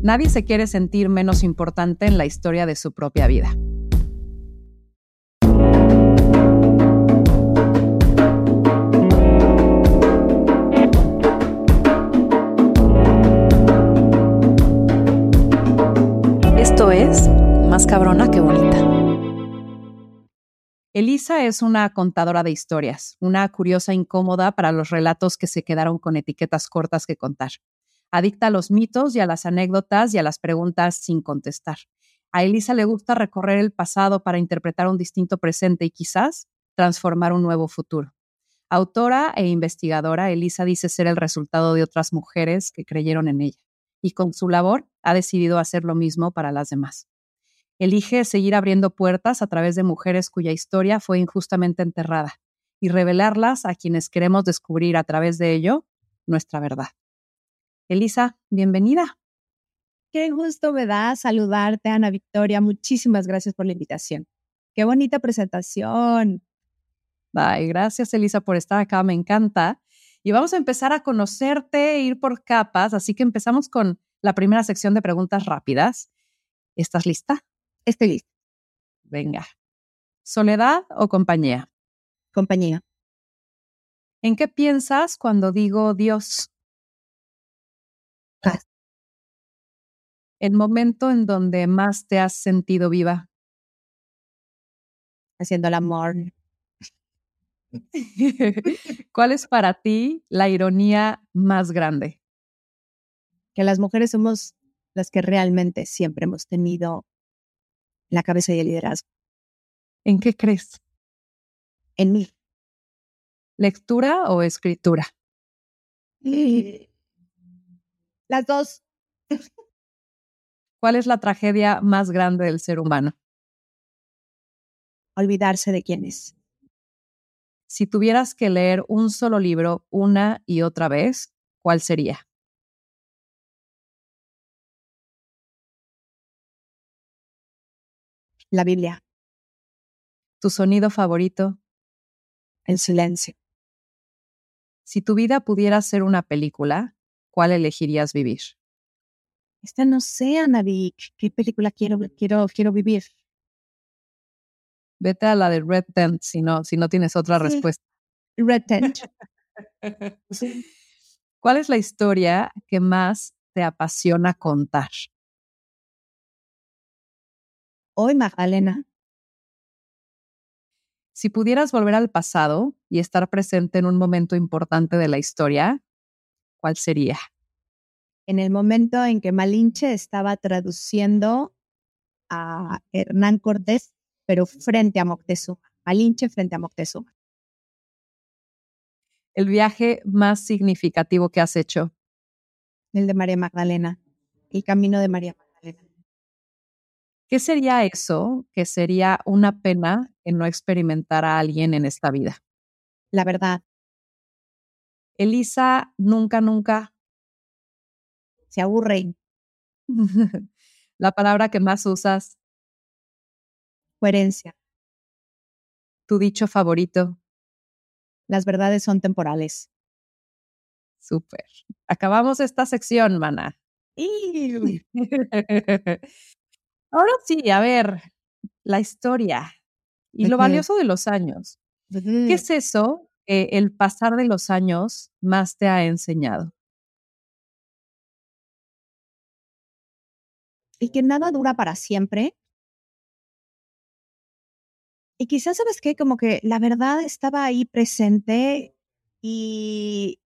Nadie se quiere sentir menos importante en la historia de su propia vida. Esto es Más cabrona que bonita. Elisa es una contadora de historias, una curiosa incómoda para los relatos que se quedaron con etiquetas cortas que contar adicta a los mitos y a las anécdotas y a las preguntas sin contestar. A Elisa le gusta recorrer el pasado para interpretar un distinto presente y quizás transformar un nuevo futuro. Autora e investigadora, Elisa dice ser el resultado de otras mujeres que creyeron en ella y con su labor ha decidido hacer lo mismo para las demás. Elige seguir abriendo puertas a través de mujeres cuya historia fue injustamente enterrada y revelarlas a quienes queremos descubrir a través de ello nuestra verdad. Elisa, bienvenida. Qué gusto me da saludarte, Ana Victoria. Muchísimas gracias por la invitación. Qué bonita presentación. Ay, gracias, Elisa, por estar acá. Me encanta. Y vamos a empezar a conocerte, ir por capas. Así que empezamos con la primera sección de preguntas rápidas. ¿Estás lista? Estoy lista. Venga. ¿Soledad o compañía? Compañía. ¿En qué piensas cuando digo Dios? El momento en donde más te has sentido viva. Haciendo el amor. ¿Cuál es para ti la ironía más grande? Que las mujeres somos las que realmente siempre hemos tenido la cabeza y el liderazgo. ¿En qué crees? En mí. ¿Lectura o escritura? Las dos. ¿Cuál es la tragedia más grande del ser humano? Olvidarse de quién es. Si tuvieras que leer un solo libro una y otra vez, ¿cuál sería? La Biblia. ¿Tu sonido favorito? El silencio. Si tu vida pudiera ser una película, ¿cuál elegirías vivir? Esta no sé, Anavik. ¿Qué película quiero, quiero, quiero vivir? Vete a la de Red Tent si no, si no tienes otra respuesta. Red Tent. ¿Cuál es la historia que más te apasiona contar? Hoy, Magdalena. Si pudieras volver al pasado y estar presente en un momento importante de la historia, ¿cuál sería? En el momento en que Malinche estaba traduciendo a Hernán Cortés, pero frente a Moctezuma. Malinche frente a Moctezuma. El viaje más significativo que has hecho. El de María Magdalena. El camino de María Magdalena. ¿Qué sería eso que sería una pena en no experimentar a alguien en esta vida? La verdad. Elisa nunca, nunca. Se aburre. La palabra que más usas. Coherencia. Tu dicho favorito. Las verdades son temporales. Súper. Acabamos esta sección, mana. Ahora sí, a ver, la historia y lo valioso de los años. ¿Qué es eso el pasar de los años más te ha enseñado? Y que nada dura para siempre. Y quizás, ¿sabes qué? Como que la verdad estaba ahí presente y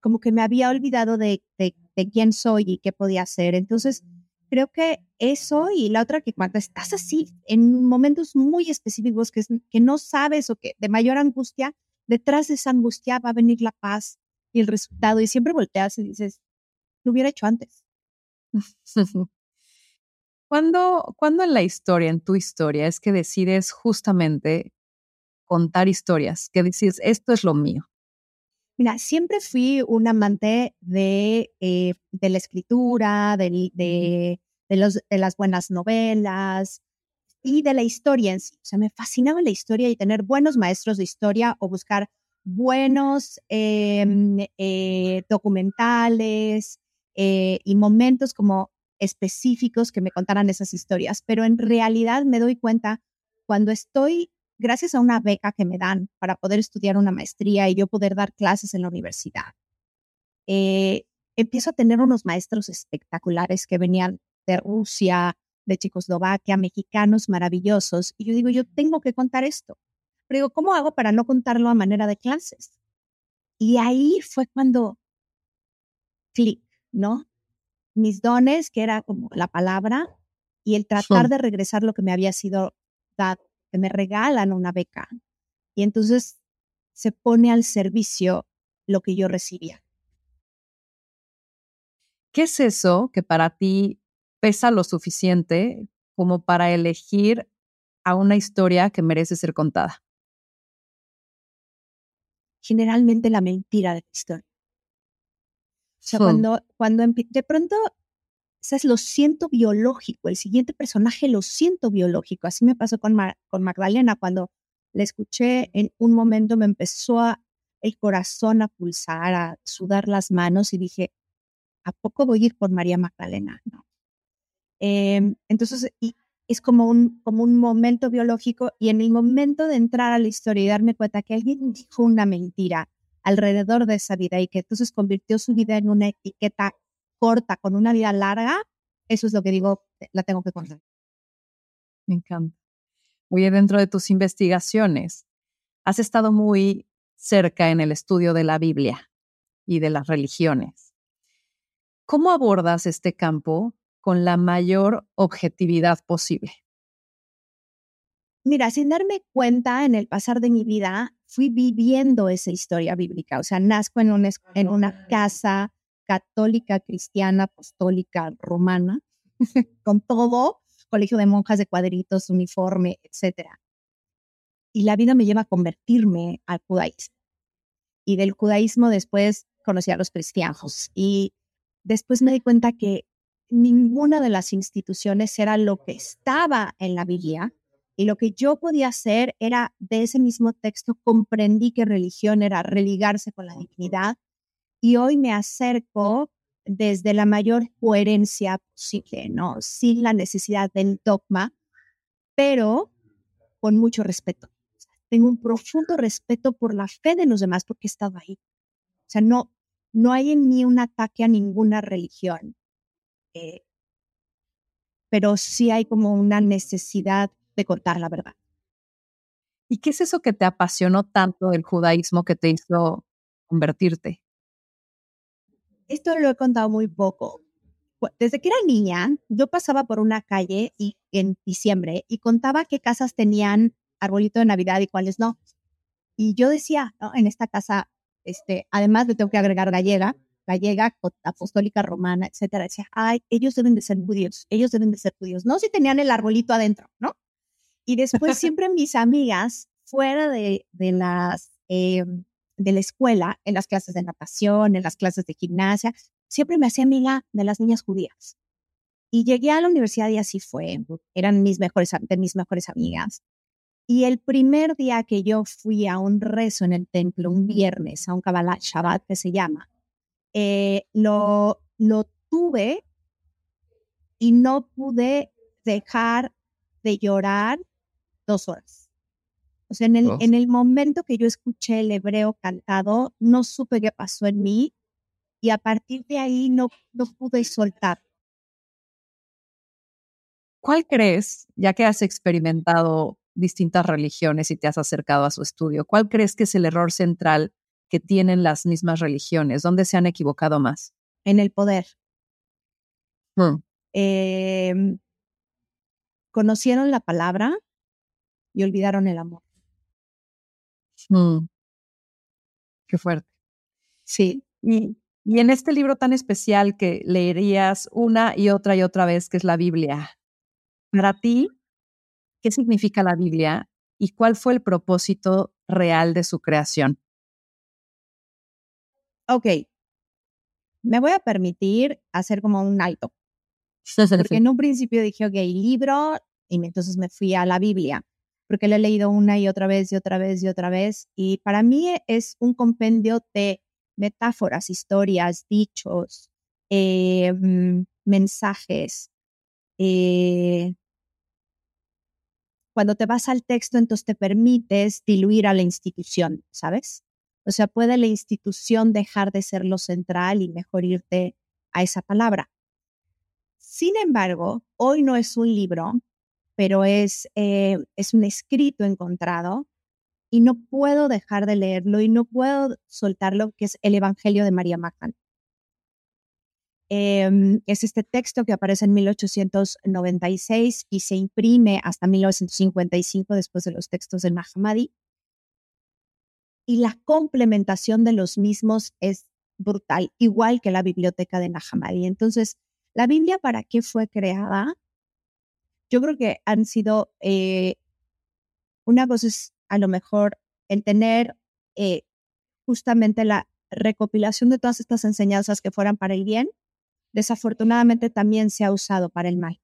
como que me había olvidado de, de, de quién soy y qué podía hacer. Entonces, creo que eso y la otra que cuando estás así en momentos muy específicos que, que no sabes o que de mayor angustia, detrás de esa angustia va a venir la paz y el resultado y siempre volteas y dices, lo hubiera hecho antes. ¿Cuándo, ¿Cuándo en la historia, en tu historia, es que decides justamente contar historias, que dices, esto es lo mío? Mira, siempre fui un amante de, eh, de la escritura, de, de, de, los, de las buenas novelas y de la historia en sí. O sea, me fascinaba la historia y tener buenos maestros de historia o buscar buenos em, eh, documentales, eh, y momentos como específicos que me contaran esas historias, pero en realidad me doy cuenta cuando estoy, gracias a una beca que me dan para poder estudiar una maestría y yo poder dar clases en la universidad, eh, empiezo a tener unos maestros espectaculares que venían de Rusia, de Checoslovaquia, mexicanos maravillosos. Y yo digo, yo tengo que contar esto. Pero digo, ¿cómo hago para no contarlo a manera de clases? Y ahí fue cuando clic, ¿no? Mis dones, que era como la palabra, y el tratar de regresar lo que me había sido dado, que me regalan una beca. Y entonces se pone al servicio lo que yo recibía. ¿Qué es eso que para ti pesa lo suficiente como para elegir a una historia que merece ser contada? Generalmente la mentira de la historia. O sea, cuando, cuando de pronto, ¿sabes? Lo siento biológico, el siguiente personaje lo siento biológico. Así me pasó con, con Magdalena, cuando la escuché en un momento me empezó a, el corazón a pulsar, a sudar las manos y dije, ¿a poco voy a ir por María Magdalena? No. Em, entonces, es como un, como un momento biológico y en el momento de entrar a la historia y darme cuenta que alguien dijo una mentira alrededor de esa vida y que entonces convirtió su vida en una etiqueta corta con una vida larga, eso es lo que digo, la tengo que contar. Me encanta. Oye, dentro de tus investigaciones, has estado muy cerca en el estudio de la Biblia y de las religiones. ¿Cómo abordas este campo con la mayor objetividad posible? Mira, sin darme cuenta en el pasar de mi vida, fui viviendo esa historia bíblica. O sea, nazco en, en una casa católica, cristiana, apostólica, romana, con todo, colegio de monjas de cuadritos, uniforme, etc. Y la vida me lleva a convertirme al judaísmo. Y del judaísmo después conocí a los cristianos. Y después me di cuenta que ninguna de las instituciones era lo que estaba en la Biblia y lo que yo podía hacer era de ese mismo texto comprendí que religión era religarse con la dignidad y hoy me acerco desde la mayor coherencia posible, ¿no? Sin la necesidad del dogma, pero con mucho respeto. Tengo un profundo respeto por la fe de los demás porque he estado ahí. O sea, no, no hay en mí un ataque a ninguna religión, eh, pero sí hay como una necesidad de contar la verdad. ¿Y qué es eso que te apasionó tanto del judaísmo que te hizo convertirte? Esto lo he contado muy poco. Desde que era niña, yo pasaba por una calle y, en diciembre y contaba qué casas tenían arbolito de Navidad y cuáles no. Y yo decía, en esta casa este, además le tengo que agregar gallega, gallega, apostólica romana, etcétera. Decía, ay, ellos deben de ser judíos, ellos deben de ser judíos. No si tenían el arbolito adentro, ¿no? Y después siempre mis amigas, fuera de, de las, em, de la escuela, en las clases de natación, en las clases de gimnasia, siempre me hacía amiga de las niñas judías. Y llegué a la universidad y así fue. Eran mis mejores, de mis mejores amigas. Y el primer día que yo fui a un rezo en el templo, un viernes, a un Kabbalah Shabbat que se llama, eh, lo, lo tuve y no pude dejar de llorar dos horas. O sea, en el, en el momento que yo escuché el hebreo cantado, no supe qué pasó en mí y a partir de ahí no, no pude soltar. ¿Cuál crees, ya que has experimentado distintas religiones y te has acercado a su estudio, ¿cuál crees que es el error central que tienen las mismas religiones? ¿Dónde se han equivocado más? En el poder. Mm. Em, conocieron la palabra y olvidaron el amor. Mm. Qué fuerte. Sí. Y, y en este libro tan especial que leerías una y otra y otra vez, que es la Biblia, para ti, qué significa la Biblia y cuál fue el propósito real de su creación. Ok, me voy a permitir hacer como un alto. Porque en un principio dije, ok, libro, y entonces me fui a la Biblia, porque la he leído una y otra vez y otra vez y otra vez. Y para mí es un compendio de metáforas, historias, dichos, eh, mm, mensajes. Eh, cuando te vas al texto, entonces te permites diluir a la institución, ¿sabes? O sea, puede la institución dejar de ser lo central y mejor irte a esa palabra. Sin embargo, hoy no es un libro, pero es, eh, es un escrito encontrado y no puedo dejar de leerlo y no puedo soltarlo, que es el Evangelio de María Magdalena. Em, es este texto que aparece en 1896 y se imprime hasta 1955 después de los textos del Mahamadi. Y la complementación de los mismos es brutal, igual que la biblioteca de Nahamadi. Entonces, ¿la Biblia para qué fue creada? Yo creo que han sido, eh, una cosa es a lo mejor el tener eh, justamente la recopilación de todas estas enseñanzas que fueran para el bien, desafortunadamente también se ha usado para el mal.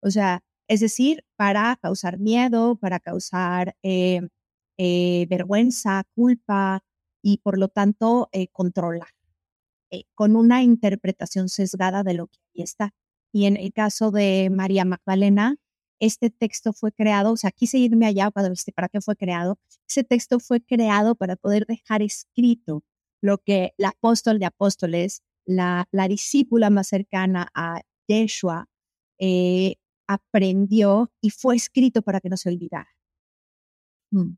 O sea, es decir, para causar miedo, para causar eh, vergüenza, culpa y por lo tanto eh, controlar, con una interpretación sesgada de lo que ahí está. Y en el caso de María Magdalena, este texto fue creado, o sea, quise irme allá para, para qué fue creado. Ese texto fue creado para poder dejar escrito lo que el apóstol de apóstoles, la, la discípula más cercana a Yeshua, eh, aprendió y fue escrito para que no se olvidara. Mm.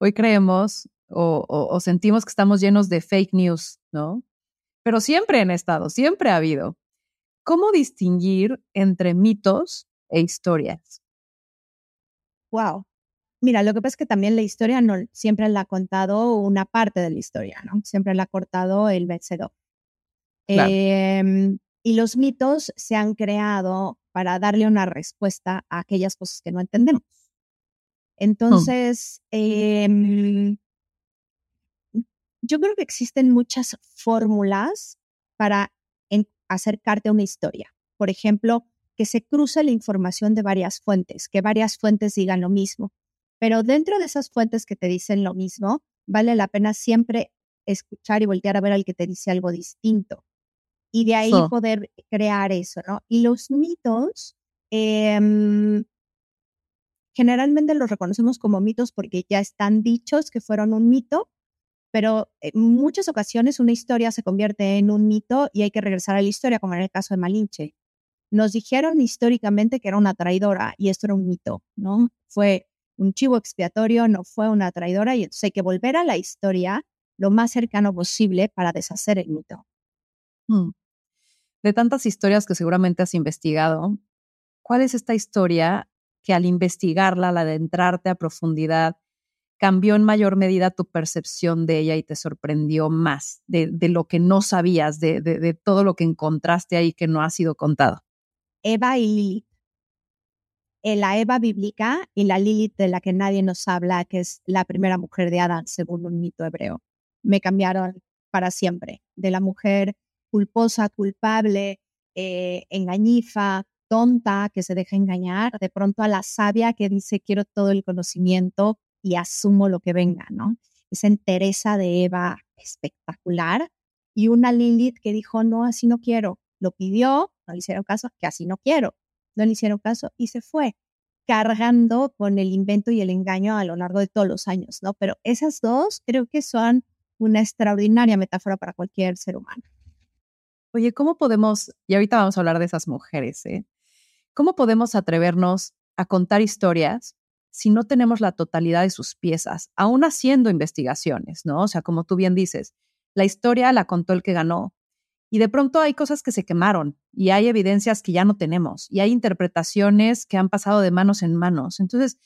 Hoy creemos o, o, sentimos que estamos llenos de fake news, ¿no? Pero siempre han estado, siempre ha habido. ¿Cómo distinguir entre mitos e historias? Wow. Mira, lo que pasa es que también la historia no siempre la ha contado una parte de la historia, ¿no? Siempre la ha cortado el vencedor. Em, y los mitos se han creado para darle una respuesta a aquellas cosas que no entendemos. Mm. Entonces, em, yo creo que existen muchas fórmulas para acercarte a una historia. Por ejemplo, que se cruce la información de varias fuentes, que varias fuentes digan lo mismo. Pero dentro de esas fuentes que te dicen lo mismo, vale la pena siempre escuchar y voltear a ver al que te dice algo distinto y de ahí poder crear eso, ¿no? Y los mitos, em, generalmente los reconocemos como mitos porque ya están dichos que fueron un mito, pero en muchas ocasiones una historia se convierte en un mito y hay que regresar a la historia, como en el caso de Malinche. Nos dijeron históricamente que era una traidora y esto era un mito, ¿no? Fue un chivo expiatorio, no fue una traidora y entonces hay que volver a la historia lo más cercano posible para deshacer el mito. Mm. De tantas historias que seguramente has investigado, ¿cuál es esta historia que al investigarla, al adentrarte a profundidad, cambió en mayor medida tu percepción de ella y te sorprendió más de, lo que no sabías, de, todo lo que encontraste ahí que no ha sido contado? Eva y Lilith. Eh, la Eva bíblica y la Lilith de la que nadie nos habla, que es la primera mujer de Adán, según un mito hebreo, me cambiaron para siempre. De la mujer culposa, culpable, eh, engañifa, tonta, que se deja engañar, de pronto a la sabia que dice quiero todo el conocimiento y asumo lo que venga, ¿no? Esa entereza de Eva espectacular y una Lilith que dijo, no, así no quiero, lo pidió, no le hicieron caso, que así no quiero, no le hicieron caso y se fue cargando con el invento y el engaño a lo largo de todos los años, ¿no? Pero esas dos creo que son una extraordinaria metáfora para cualquier ser humano. Oye, ¿cómo podemos, y ahorita vamos a hablar de esas mujeres, ¿eh? ¿Cómo podemos atrevernos a contar historias si no tenemos la totalidad de sus piezas, aún haciendo investigaciones, ¿no? O sea, como tú bien dices, la historia la contó el que ganó y de pronto hay cosas que se quemaron y hay evidencias que ya no tenemos y hay interpretaciones que han pasado de manos en manos. Entonces,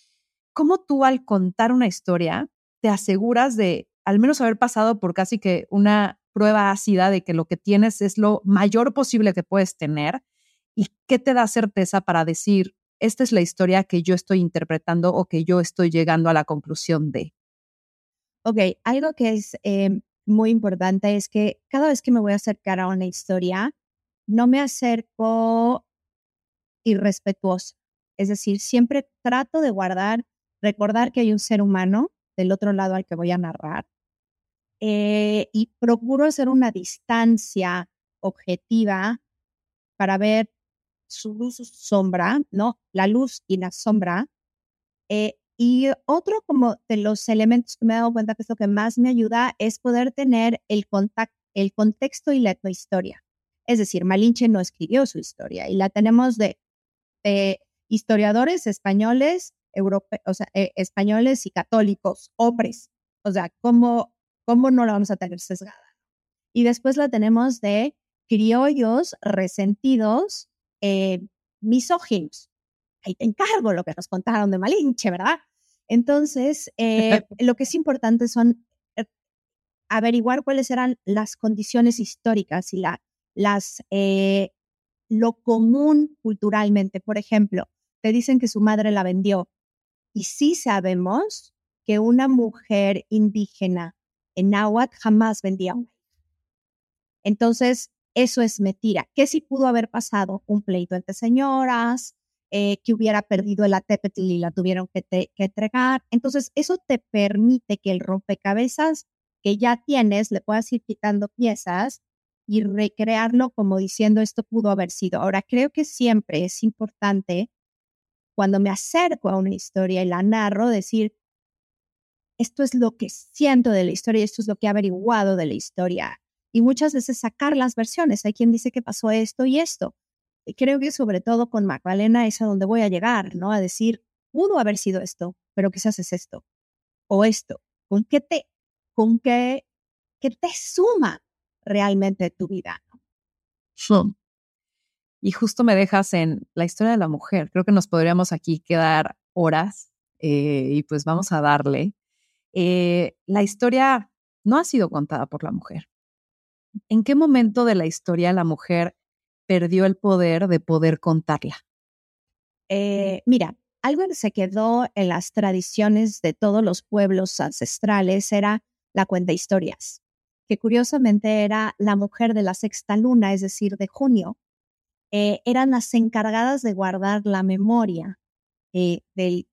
¿cómo tú al contar una historia te aseguras de al menos haber pasado por casi que una prueba ácida de que lo que tienes es lo mayor posible que puedes tener y qué te da certeza para decir, esta es la historia que yo estoy interpretando o que yo estoy llegando a la conclusión de. Ok, algo que es eh, muy importante es que cada vez que me voy a acercar a una historia, no me acerco irrespetuoso. Es decir, siempre trato de guardar, recordar que hay un ser humano del otro lado al que voy a narrar eh, y procuro hacer una distancia objetiva para ver su luz, su sombra, ¿no? La luz y la sombra. Eh, y otro como de los elementos que me he dado cuenta que es lo que más me ayuda es poder tener el, contacto, el contexto y la historia. Es decir, Malinche no escribió su historia y la tenemos de, historiadores españoles, o sea, eh, españoles y católicos, hombres. O sea, ¿cómo, ¿cómo no la vamos a tener sesgada? Y después la tenemos de criollos resentidos, eh, misóginos. Ahí te encargo lo que nos contaron de Malinche, ¿verdad? Entonces, eh, lo que es importante son eh, averiguar cuáles eran las condiciones históricas y la, las, eh, lo común culturalmente. Por ejemplo, te dicen que su madre la vendió y sí sabemos que una mujer indígena en náhuatl jamás vendía una Entonces, eso es mentira. ¿Qué si pudo haber pasado? Un pleito entre señoras, eh, que hubiera perdido el ATP y la tuvieron que, entregar. Entonces, eso te permite que el rompecabezas que ya tienes le puedas ir quitando piezas y recrearlo como diciendo esto pudo haber sido. Ahora, creo que siempre es importante cuando me acerco a una historia y la narro, decir, esto es lo que siento de la historia, esto es lo que he averiguado de la historia y muchas veces sacar las versiones. Hay quien dice que pasó esto y esto. Y creo que sobre todo con Magdalena es a donde voy a llegar, ¿no? A decir, pudo haber sido esto, pero quizás es esto o esto. ¿Con qué te, con qué, qué te suma realmente tu vida? Y justo me dejas en la historia de la mujer. Creo que nos podríamos aquí quedar horas eh, y pues vamos a darle. Eh, la historia no ha sido contada por la mujer. ¿En qué momento de la historia la mujer perdió el poder de poder contarla? Eh, mira, algo que se quedó en las tradiciones de todos los pueblos ancestrales era la cuenta historias, que curiosamente era la mujer de la sexta luna, es decir, de junio. Eh, eran las encargadas de guardar la memoria eh, del,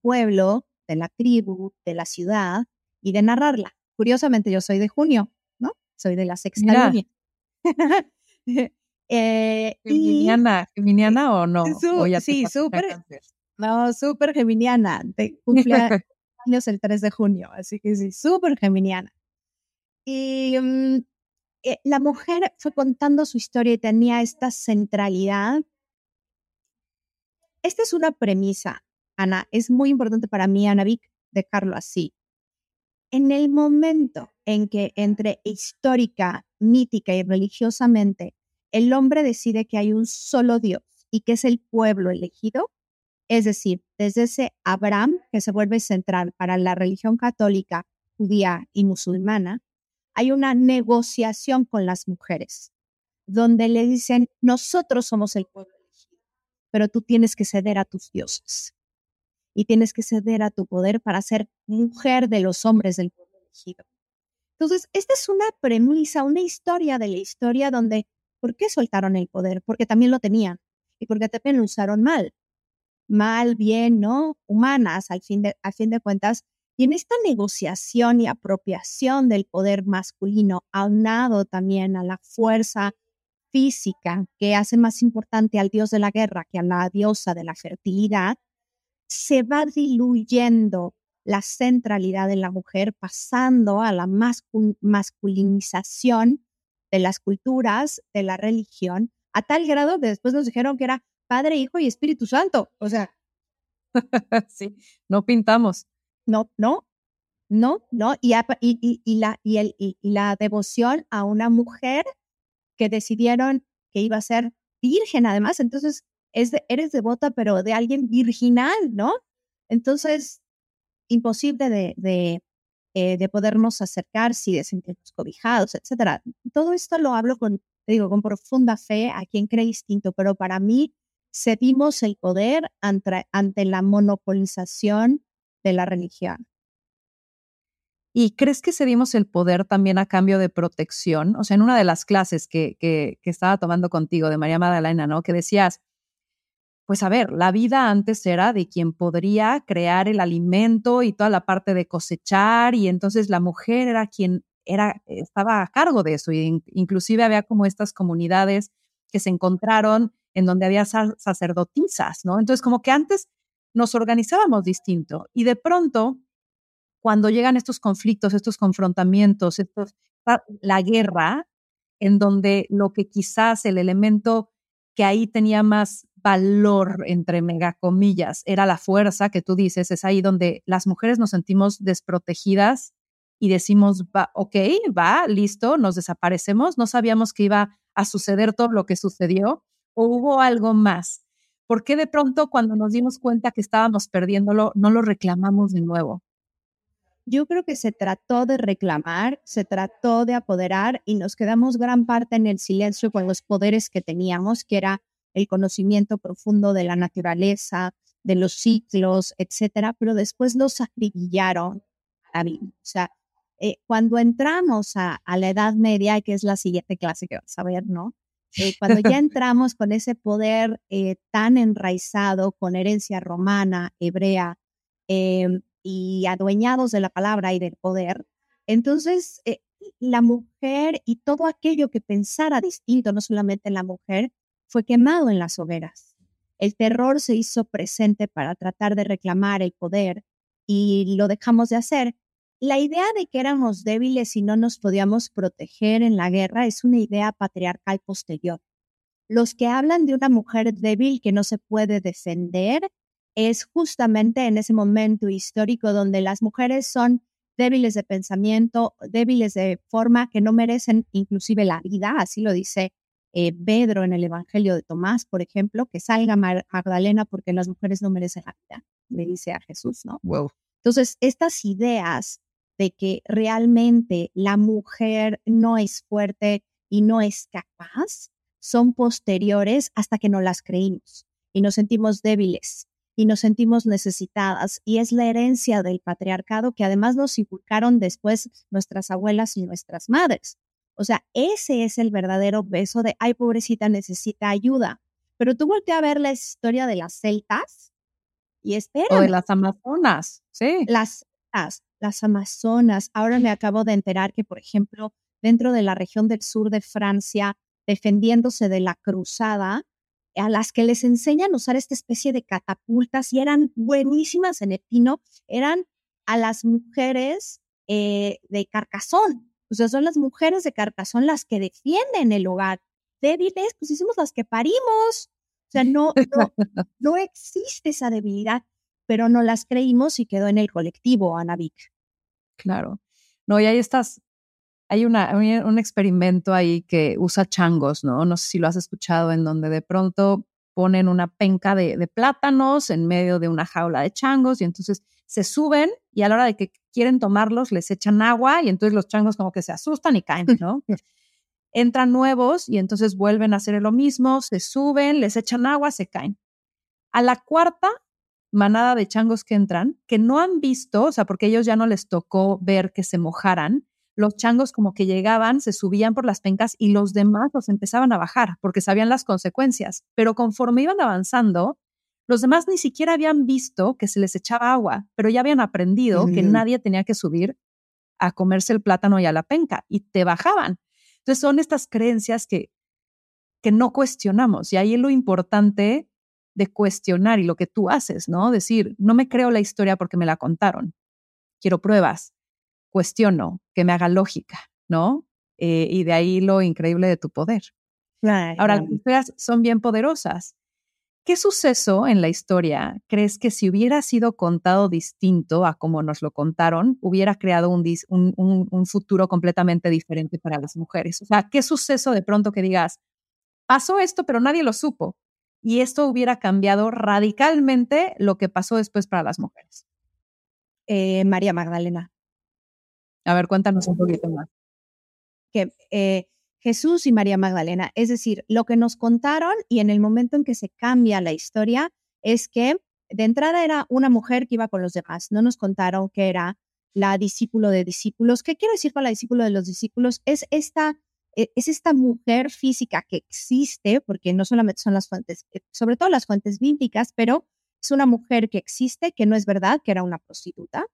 pueblo, de la tribu, de la ciudad y de narrarla. Curiosamente, yo soy de junio, soy de la sexta línea. eh, geminiana, ¿Geminiana o no? sí, súper. No, súper geminiana. De cumpleaños el 3 de junio, así que sí, súper geminiana. Y mm, eh, la mujer fue contando su historia y tenía esta centralidad. Esta es una premisa, Ana. Es muy importante para mí, Ana Vic, dejarlo así. En el momento en que entre histórica, mítica y religiosamente el hombre decide que hay un solo Dios y que es el pueblo elegido, es decir, desde ese Abraham que se vuelve central para la religión católica, judía y musulmana, hay una negociación con las mujeres, donde le dicen, nosotros somos el pueblo elegido, pero tú tienes que ceder a tus dioses y tienes que ceder a tu poder para ser mujer de los hombres del pueblo elegido. Entonces, esta es una premisa, una historia de la historia donde, ¿por qué soltaron el poder? Porque también lo tenían y porque también lo usaron mal. Mal, bien, ¿no? Humanas, al fin de, a fin de cuentas. Y en esta negociación y apropiación del poder masculino, aunado también a la fuerza física que hace más importante al dios de la guerra que a la diosa de la fertilidad, se va diluyendo la centralidad de la mujer, pasando a la masculinización de las culturas, de la religión, a tal grado que después nos dijeron que era Padre, Hijo y Espíritu Santo. O sea. sí, no pintamos. No, no, no, no. Y, y, la, y, el, y la devoción a una mujer que decidieron que iba a ser virgen, además. Entonces, eres devota, pero de alguien virginal, ¿no? Entonces, imposible de, de, eh, de podernos acercar si de sentirnos cobijados, etcétera. Todo esto lo hablo con, digo, con profunda fe a quien cree distinto, pero para mí cedimos el poder ante, ante la monopolización de la religión. ¿Y crees que cedimos el poder también a cambio de protección? O sea, en una de las clases que, que, que estaba tomando contigo de María Magdalena, ¿no? Que decías, pues a ver, la vida antes era de quien podría crear el alimento y toda la parte de cosechar y entonces la mujer era quien era, estaba a cargo de eso. Y inclusive había como estas comunidades que se encontraron en donde había sacerdotisas, ¿no? Entonces, como que antes nos organizábamos distinto y de pronto, cuando llegan estos conflictos, estos confrontamientos, estos, la guerra, en donde lo que quizás el elemento que ahí tenía más valor, entre megacomillas, era la fuerza que tú dices, es ahí donde las mujeres nos sentimos desprotegidas y decimos, va, ok, va, listo, nos desaparecemos, no sabíamos que iba a suceder todo lo que sucedió o hubo algo más. ¿Por qué de pronto cuando nos dimos cuenta que estábamos perdiéndolo, no lo reclamamos de nuevo? Yo creo que se trató de reclamar, se trató de apoderar y nos quedamos gran parte en el silencio con los poderes que teníamos, que era el conocimiento profundo de la naturaleza, de los ciclos, etcétera, pero después los acribillaron a mí. O sea, eh, cuando entramos a, la Edad Media, que es la siguiente clase que vas a ver, ¿no? Eh, cuando ya entramos con ese poder eh, tan enraizado, con herencia romana, hebrea, em, y adueñados de la palabra y del poder, entonces la mujer y todo aquello que pensara distinto, no solamente la mujer, fue quemado en las hogueras. El terror se hizo presente para tratar de reclamar el poder y lo dejamos de hacer. La idea de que éramos débiles y no nos podíamos proteger en la guerra es una idea patriarcal posterior. Los que hablan de una mujer débil que no se puede defender es justamente en ese momento histórico donde las mujeres son débiles de pensamiento, débiles de forma, que no merecen inclusive la vida, así lo dice eh, Pedro en el Evangelio de Tomás, por ejemplo, que salga Magdalena porque las mujeres no merecen la vida, le dice a Jesús, ¿no? Wow. Entonces, estas ideas de que realmente la mujer no es fuerte y no es capaz son posteriores hasta que no las creímos y nos sentimos débiles y nos sentimos necesitadas. Y es la herencia del patriarcado que además nos inculcaron después nuestras abuelas y nuestras madres. O sea, ese es el verdadero beso de, ay, pobrecita, necesita ayuda. Pero tú volteas a ver la historia de las celtas y espera. O de las amazonas, sí. Las, las, las amazonas. Ahora me acabo de enterar que, por ejemplo, dentro de la región del sur de Francia, defendiéndose de la cruzada, a las que les enseñan a usar esta especie de catapultas y eran buenísimas en el pino, eran a las mujeres eh, de Carcasón. O sea, son las mujeres de Carcasón las que defienden el hogar. Débiles, pues hicimos las que parimos. O sea, no, no, no existe esa debilidad, pero no las creímos y quedó en el colectivo, Anavik. Claro. No, y ahí estás hay una, un experimento ahí que usa changos, ¿no? No sé si lo has escuchado, en donde de pronto ponen una penca de, plátanos en medio de una jaula de changos y entonces se suben y a la hora de que quieren tomarlos les echan agua y entonces los changos como que se asustan y caen, ¿no? Entran nuevos y entonces vuelven a hacer lo mismo, se suben, les echan agua, se caen. A la cuarta manada de changos que entran, que no han visto, o sea, porque ellos ya no les tocó ver que se mojaran, los changos como que llegaban, se subían por las pencas y los demás los empezaban a bajar porque sabían las consecuencias. Pero conforme iban avanzando, los demás ni siquiera habían visto que se les echaba agua, pero ya habían aprendido que nadie tenía que subir a comerse el plátano y a la penca y te bajaban. Entonces son estas creencias que, que no cuestionamos y ahí es lo importante de cuestionar y lo que tú haces, ¿no? Decir, no me creo la historia porque me la contaron, quiero pruebas, cuestiono, que me haga lógica, ¿no? Eh, y de ahí lo increíble de tu poder. Ahora, las historias son bien poderosas. ¿Qué suceso en la historia crees que si hubiera sido contado distinto a como nos lo contaron, hubiera creado un, un, futuro completamente diferente para las mujeres? O sea, ¿qué suceso de pronto que digas, pasó esto, pero nadie lo supo? Y esto hubiera cambiado radicalmente lo que pasó después para las mujeres. Eh, María Magdalena. A ver, cuéntanos un poquito más. Que eh, Jesús y María Magdalena, es decir, lo que nos contaron y en el momento en que se cambia la historia es que de entrada era una mujer que iba con los demás, no nos contaron que era la discípulo de discípulos. ¿Qué quiero decir con la discípulo de los discípulos? Es esta, e, es esta mujer física que existe, porque no solamente son las fuentes, eh, sobre todo las fuentes bíblicas, pero es una mujer que existe, que no es verdad, que era una prostituta,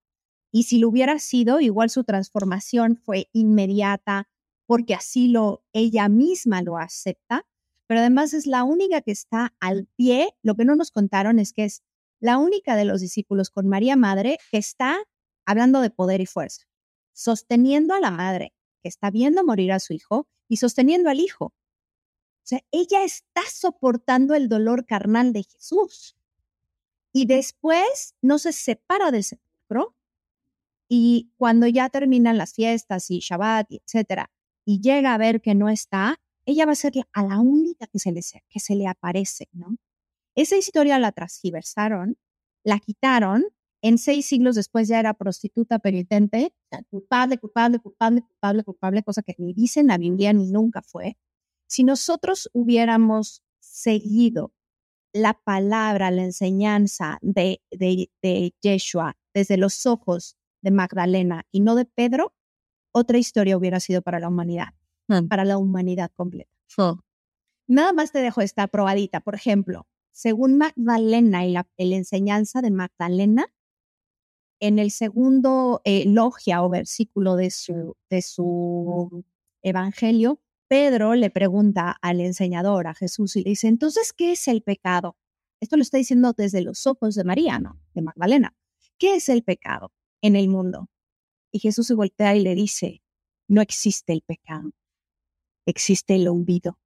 Y si lo hubiera sido, igual su transformación fue inmediata porque así lo ella misma lo acepta, pero además es la única que está al pie. Lo que no nos contaron es que es la única de los discípulos con María Madre que está hablando de poder y fuerza, sosteniendo a la madre que está viendo morir a su hijo y sosteniendo al hijo. O sea, ella está soportando el dolor carnal de Jesús. Y después no se separa del sepulcro. Y cuando ya terminan las fiestas y Shabbat, etcétera, y llega a ver que no está, ella va a ser a la única que se le, que se le aparece, ¿no? Esa historia la transgiversaron, la quitaron, en seis siglos después ya era prostituta penitente, culpable, culpable, culpable, culpable, culpable, cosa que ni dice en la Biblia ni nunca fue. Si nosotros hubiéramos seguido la palabra, la enseñanza de, de, de Yeshua desde los ojos de Magdalena y no de Pedro, otra historia hubiera sido para la humanidad, mm. para la humanidad completa. Nada más te dejo esta probadita. Por ejemplo, según Magdalena y la, enseñanza de Magdalena, en el segundo eh, logia o versículo de su, de su evangelio, Pedro le pregunta al enseñador, a Jesús, y le dice, entonces, ¿qué es el pecado? Esto lo está diciendo desde los ojos de María, ¿no? De Magdalena. ¿Qué es el pecado en el mundo? Y Jesús se voltea y le dice, no existe el pecado, existe el olvido.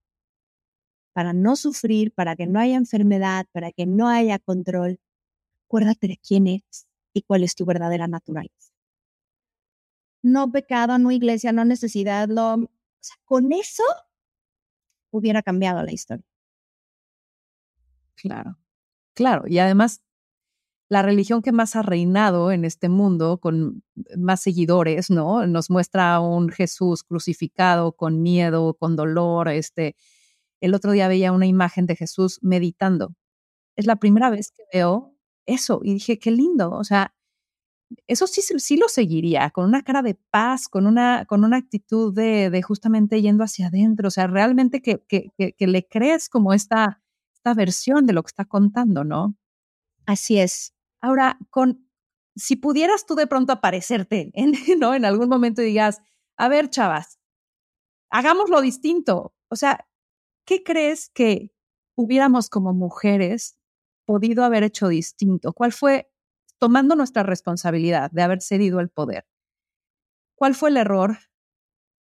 Para no sufrir, para que no haya enfermedad, para que no haya control, acuérdate de quién eres y cuál es tu verdadera naturaleza. No pecado, no iglesia, no necesidad, no, o sea, con eso hubiera cambiado la historia. Claro, claro. Y además la religión que más ha reinado en este mundo, con más seguidores, ¿no? Nos muestra a un Jesús crucificado con miedo, con dolor. Este, el otro día veía una imagen de Jesús meditando. Es la primera vez que veo eso y dije, qué lindo. O sea, eso sí, sí lo seguiría, con una cara de paz, con una, con una actitud de, de justamente yendo hacia adentro. O sea, realmente que, que, que, le crees como esta, esta versión de lo que está contando, ¿no? Así es. Ahora, con, si pudieras tú de pronto aparecerte en, ¿no? en algún momento digas, a ver, chavas, hagámoslo distinto. O sea, ¿qué crees que hubiéramos como mujeres podido haber hecho distinto? ¿Cuál fue, tomando nuestra responsabilidad de haber cedido el poder, cuál fue el error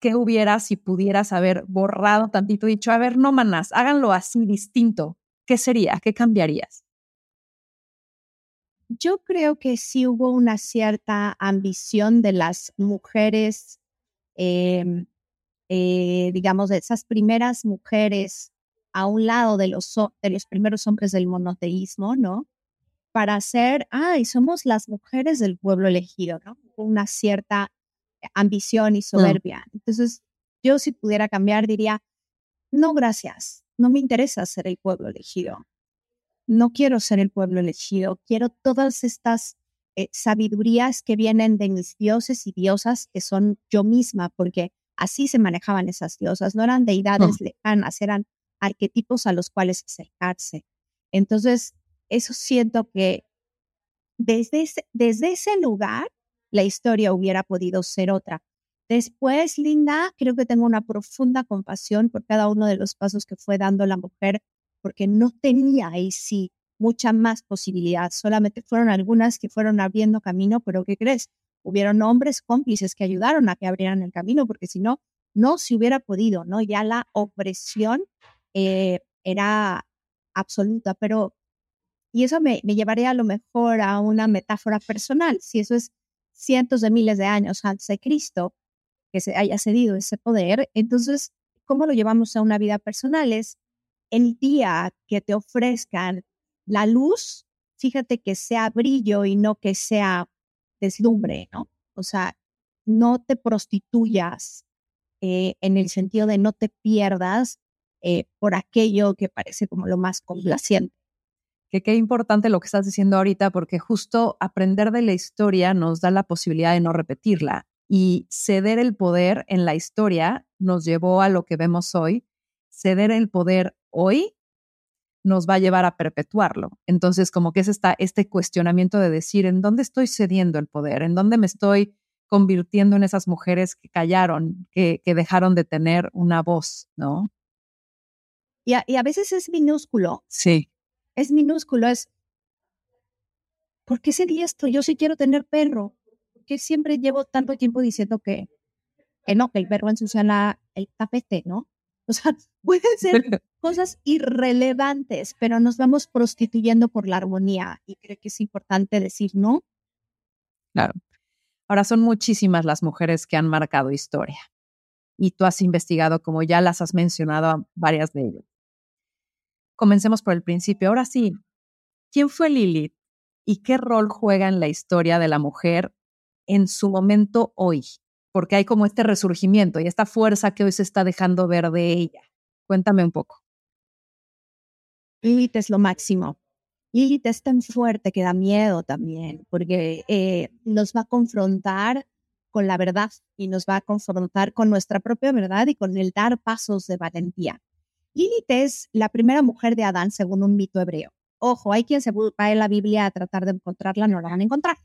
que hubieras si pudieras haber borrado tantito, dicho, a ver, no manas, háganlo así distinto? ¿Qué sería? ¿Qué cambiarías? Yo creo que sí hubo una cierta ambición de las mujeres, em, eh, digamos, de esas primeras mujeres a un lado de los, de los primeros hombres del monoteísmo, ¿no? Para ser, ay, somos las mujeres del pueblo elegido, ¿no? Una cierta ambición y soberbia. Entonces, yo si pudiera cambiar diría, no, gracias, no me interesa ser el pueblo elegido no quiero ser el pueblo elegido, quiero todas estas eh, sabidurías que vienen de mis dioses y diosas, que son yo misma, porque así se manejaban esas diosas, no eran deidades lejanas, eran arquetipos a los cuales acercarse. Entonces, eso siento que desde ese, desde ese lugar la historia hubiera podido ser otra. Después, Linda, creo que tengo una profunda compasión por cada uno de los pasos que fue dando la mujer porque no tenía ahí sí mucha más posibilidad. Solamente fueron algunas que fueron abriendo camino, pero ¿qué crees? Hubieron hombres cómplices que ayudaron a que abrieran el camino, porque si no, no se hubiera podido, ¿no? Ya la opresión eh, era absoluta, pero, y eso me, me llevaría a lo mejor a una metáfora personal, si eso es cientos de miles de años antes de Cristo, que se haya cedido ese poder, entonces, ¿cómo lo llevamos a una vida personal? Es el día que te ofrezcan la luz, fíjate que sea brillo y no que sea deslumbre, ¿no? O sea, no te prostituyas eh, en el sentido de no te pierdas eh, por aquello que parece como lo más complaciente. Que qué importante lo que estás diciendo ahorita, porque justo aprender de la historia nos da la posibilidad de no repetirla y ceder el poder en la historia nos llevó a lo que vemos hoy. Ceder el poder hoy nos va a llevar a perpetuarlo. Entonces, como que es esta, este cuestionamiento de decir, ¿en dónde estoy cediendo el poder? ¿En dónde me estoy convirtiendo en esas mujeres que callaron, que, que dejaron de tener una voz, ¿no? Y a, y a veces es minúsculo. Sí. Es minúsculo, es, ¿por qué sería esto? Yo sí quiero tener perro. ¿Por qué siempre llevo tanto tiempo diciendo que, que no, que el perro ensucia la, el tapete, ¿no? O sea, pueden ser cosas irrelevantes, pero nos vamos prostituyendo por la armonía y creo que es importante decir no. Claro. Ahora son muchísimas las mujeres que han marcado historia y tú has investigado, como ya las has mencionado, a varias de ellas. Comencemos por el principio. Ahora sí, ¿quién fue Lilith y qué rol juega en la historia de la mujer en su momento hoy? Porque hay como este resurgimiento y esta fuerza que hoy se está dejando ver de ella. Cuéntame un poco. Lilith es lo máximo. Lilith es tan fuerte que da miedo también, porque eh, nos va a confrontar con la verdad y nos va a confrontar con nuestra propia verdad y con el dar pasos de valentía. Lilith es la primera mujer de Adán según un mito hebreo. Ojo, hay quien se va en la Biblia a tratar de encontrarla, no la van a encontrar.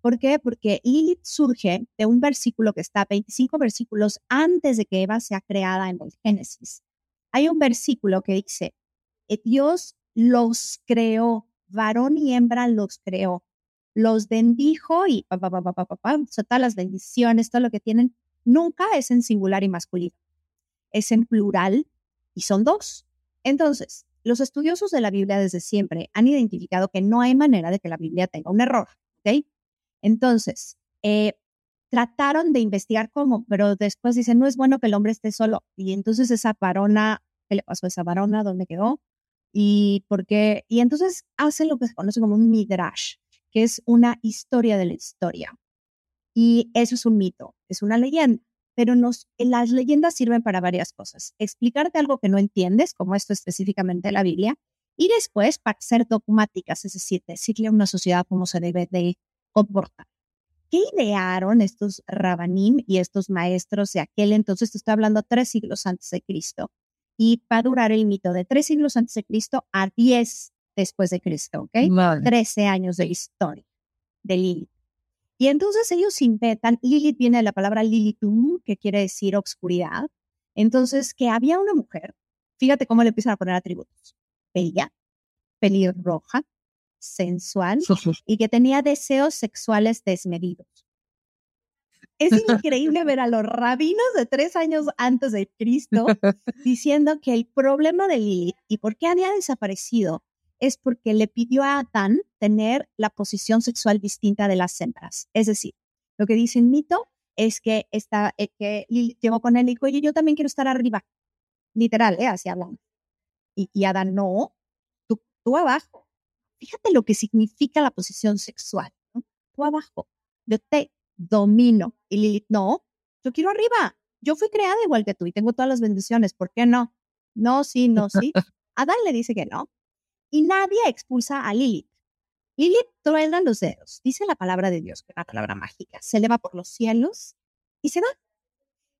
¿Por qué? Porque Lilith surge de un versículo que está 25 versículos antes de que Eva sea creada en el Génesis. Hay un versículo que dice, Dios los creó, varón y hembra los creó, los bendijo y pa, pa, pa, todas las bendiciones, todo lo que tienen, nunca es en singular y masculino, es en plural y son dos. Entonces, los estudiosos de la Biblia desde siempre han identificado que no hay manera de que la Biblia tenga un error, ¿ok? Entonces, eh, trataron de investigar cómo, pero después dicen, no es bueno que el hombre esté solo. Y entonces esa varona, ¿qué le pasó a esa varona? ¿Dónde quedó? Y porque y entonces hacen lo que se conoce como un midrash, que es una historia de la historia. Y eso es un mito, es una leyenda, pero nos, las leyendas sirven para varias cosas. Explicarte algo que no entiendes, como esto específicamente la Biblia, y después para ser dogmáticas, es decir, decirle a una sociedad cómo se debe de comportar. ¿Qué idearon estos rabanim y estos maestros de aquel entonces? Te estoy hablando tres siglos antes de Cristo y va a durar el mito de tres siglos antes de Cristo a diez después de Cristo, ¿ok? Trece años de historia de Lilith. Y entonces ellos inventan, Lilith viene de la palabra Lilitum, que quiere decir obscuridad. Entonces, que había una mujer, fíjate cómo le empiezan a poner atributos, bella, pelirroja, sensual y que tenía deseos sexuales desmedidos. Es increíble ver a los rabinos de tres años antes de Cristo diciendo que el problema de Lilith y por qué había desaparecido es porque le pidió a Adán tener la posición sexual distinta de las hembras. Es decir, lo que dice el mito es que, está, eh, que Lilith llegó con él y dijo, oye, yo también quiero estar arriba. Literal, ¿eh? así hablando. Y, y Adán, no, tú, tú abajo. Fíjate lo que significa la posición sexual. ¿no? Tú abajo. Yo te domino. Y Lilith, no, yo quiero arriba. Yo fui creada igual que tú y tengo todas las bendiciones. ¿Por qué no? No, sí, no, sí. Adán le dice que no. Y nadie expulsa a Lilith. Lilith truena los dedos. Dice la palabra de Dios, que es una palabra mágica. Se eleva por los cielos y se va.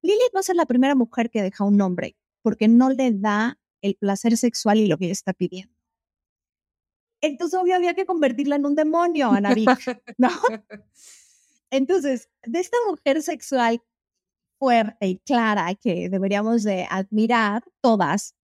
Lilith va a ser la primera mujer que deja un hombre porque no le da el placer sexual y lo que ella está pidiendo. Entonces, obvio, había que convertirla en un demonio, Anabik, ¿no? Entonces, de esta mujer sexual fuerte y clara que deberíamos de admirar todas,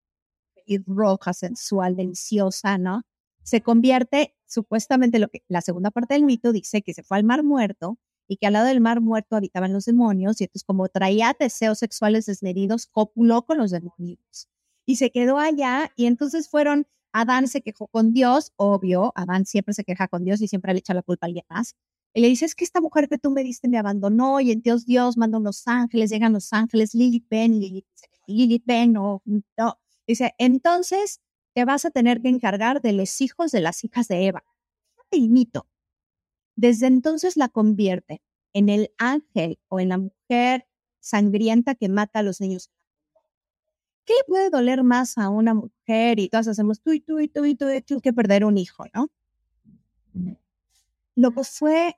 y roja, sensual, deliciosa, ¿no? Se convierte supuestamente lo que la segunda parte del mito dice que se fue al mar muerto y que al lado del mar muerto habitaban los demonios y entonces como traía deseos sexuales desmedidos, copuló con los demonios y se quedó allá y entonces fueron, Adán se quejó con Dios, obvio, Adán siempre se queja con Dios y siempre le echa la culpa a alguien más, y le dice, es que esta mujer que tú me diste me abandonó y entonces Dios manda unos ángeles, llegan los ángeles, Lilith ven, Lilith, Lilith ven, no, no. Dice, entonces te vas a tener que encargar de los hijos de las hijas de Eva. El mito. Desde entonces la convierte en el ángel o en la mujer sangrienta que mata a los niños. ¿Qué puede doler más a una mujer? Y todas hacemos tú y tú y tú y tú, y tú que perder un hijo, ¿no? Lo que fue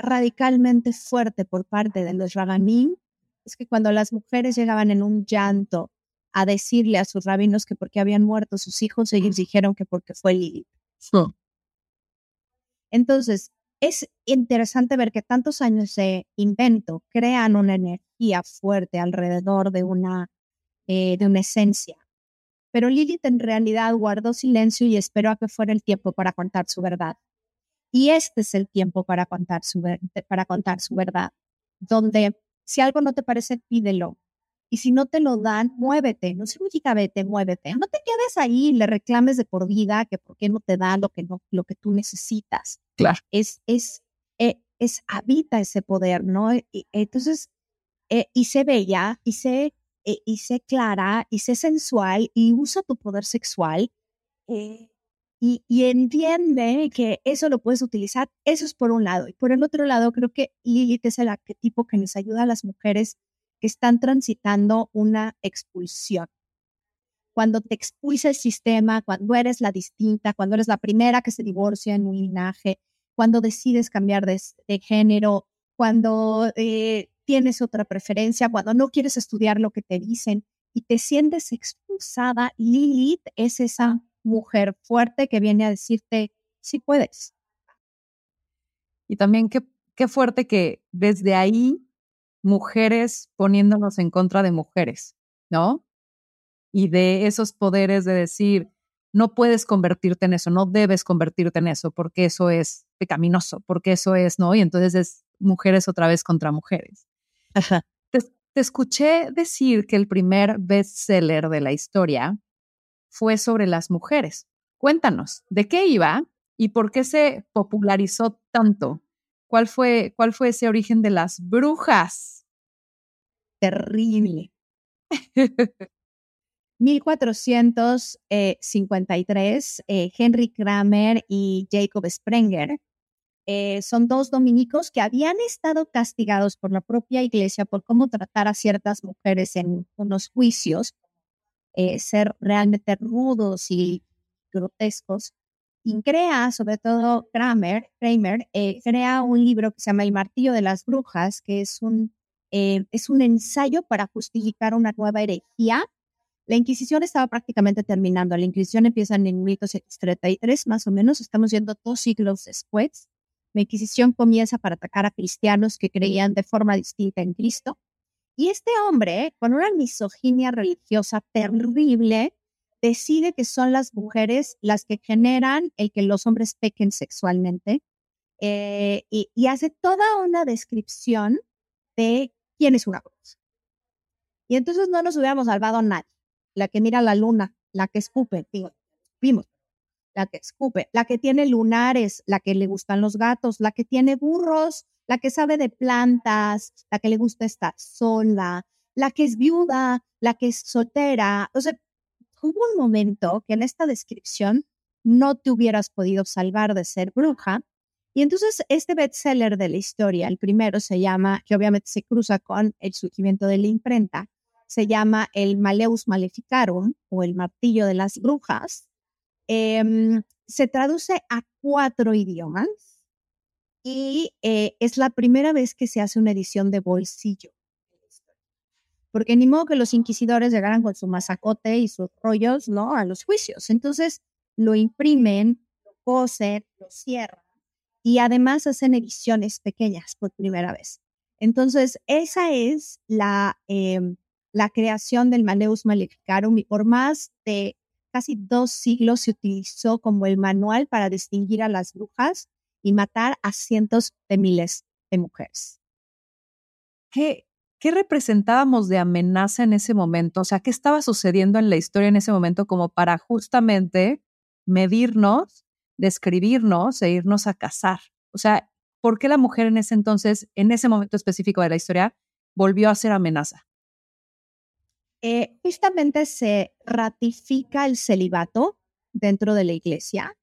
radicalmente fuerte por parte de los Raganim es que cuando las mujeres llegaban en un llanto a decirle a sus rabinos que porque habían muerto sus hijos, ellos dijeron que porque fue Lilith. Entonces, es interesante ver que tantos años de invento crean una energía fuerte alrededor de una, eh, de una esencia. Pero Lilith en realidad guardó silencio y esperó a que fuera el tiempo para contar su verdad. Y este es el tiempo para contar su, para contar su verdad, donde si algo no te parece, pídelo. Y si no te lo dan, muévete. No significa vete, muévete. No te quedes ahí y le reclames de por vida que por qué no te dan lo que, no, lo que tú necesitas. Claro. Es, es, eh, es, habita ese poder, ¿no? Y, entonces, eh, y sé bella, y sé, eh, y sé clara, y sé sensual, y usa tu poder sexual. Y, entiende que eso lo puedes utilizar. Eso es por un lado. Y por el otro lado, creo que Lilith es el arquetipo que nos ayuda a las mujeres que están transitando una expulsión. Cuando te expulsa el sistema, cuando eres la distinta, cuando eres la primera que se divorcia en un linaje, cuando decides cambiar de, género, cuando eh, tienes otra preferencia, cuando no quieres estudiar lo que te dicen y te sientes expulsada, Lilith es esa mujer fuerte que viene a decirte, sí puedes. Y también qué, qué fuerte que desde ahí mujeres poniéndonos en contra de mujeres, ¿no? Y de esos poderes de decir, no puedes convertirte en eso, no debes convertirte en eso, porque eso es pecaminoso, porque eso es, ¿no? Y entonces es mujeres otra vez contra mujeres. Ajá. Te, te escuché decir que el primer bestseller de la historia fue sobre las mujeres. Cuéntanos, ¿de qué iba y por qué se popularizó tanto? ¿Cuál fue, cuál fue ese origen de las brujas? Terrible. 1453, eh, Henry Kramer y Jacob Sprenger eh, son dos dominicos que habían estado castigados por la propia iglesia por cómo tratar a ciertas mujeres en unos juicios eh, ser realmente rudos y grotescos. Y crea, sobre todo Kramer, Kramer eh, crea un libro que se llama El martillo de las brujas, que es un, eh, es un ensayo para justificar una nueva herejía. La Inquisición estaba prácticamente terminando. La Inquisición empieza en 1833, más o menos. Estamos yendo dos siglos después. La Inquisición comienza para atacar a cristianos que creían de forma distinta en Cristo. Y este hombre, con una misoginia religiosa terrible, decide que son las mujeres las que generan el que los hombres pequen sexualmente eh, y, hace toda una descripción de quién es una bruja. Y entonces no nos hubiéramos salvado a nadie. La que mira la luna, la que escupe, digo, vimos, la que escupe, la que tiene lunares, la que le gustan los gatos, la que tiene burros, la que sabe de plantas, la que le gusta estar sola, la que es viuda, la que es soltera. O sea, hubo un momento que en esta descripción no te hubieras podido salvar de ser bruja. Y entonces este bestseller de la historia, el primero se llama, que obviamente se cruza con el surgimiento de la imprenta, se llama el Maleus Maleficarum o el martillo de las brujas. Em, se traduce a cuatro idiomas y eh, es la primera vez que se hace una edición de bolsillo. Porque ni modo que los inquisidores llegaran con su masacote y sus rollos, ¿no? A los juicios. Entonces lo imprimen, lo cosen, lo cierran y además hacen ediciones pequeñas por primera vez. Entonces, esa es la, em, la creación del Maleus Maleficarum y por más de casi dos siglos se utilizó como el manual para distinguir a las brujas y matar a cientos de miles de mujeres. ¿Qué, ¿Qué representábamos de amenaza en ese momento? O sea, ¿qué estaba sucediendo en la historia en ese momento como para justamente medirnos, describirnos e irnos a cazar? O sea, ¿por qué la mujer en ese entonces, en ese momento específico de la historia, volvió a ser amenaza? Eh, justamente se ratifica el celibato dentro de la iglesia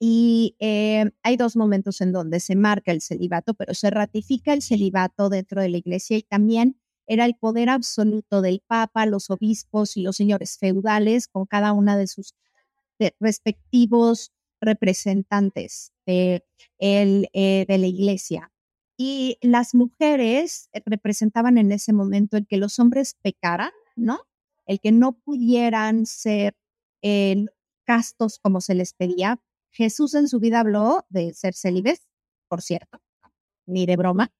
y eh, hay dos momentos en donde se marca el celibato, pero se ratifica el celibato dentro de la iglesia y también era el poder absoluto del Papa, los obispos y los señores feudales con cada una de sus respectivos representantes de, eh, de la iglesia. Y las mujeres representaban en ese momento el que los hombres pecaran, ¿no? el que no pudieran ser eh, castos como se les pedía. Jesús en su vida habló de ser célibes, por cierto, ni de broma.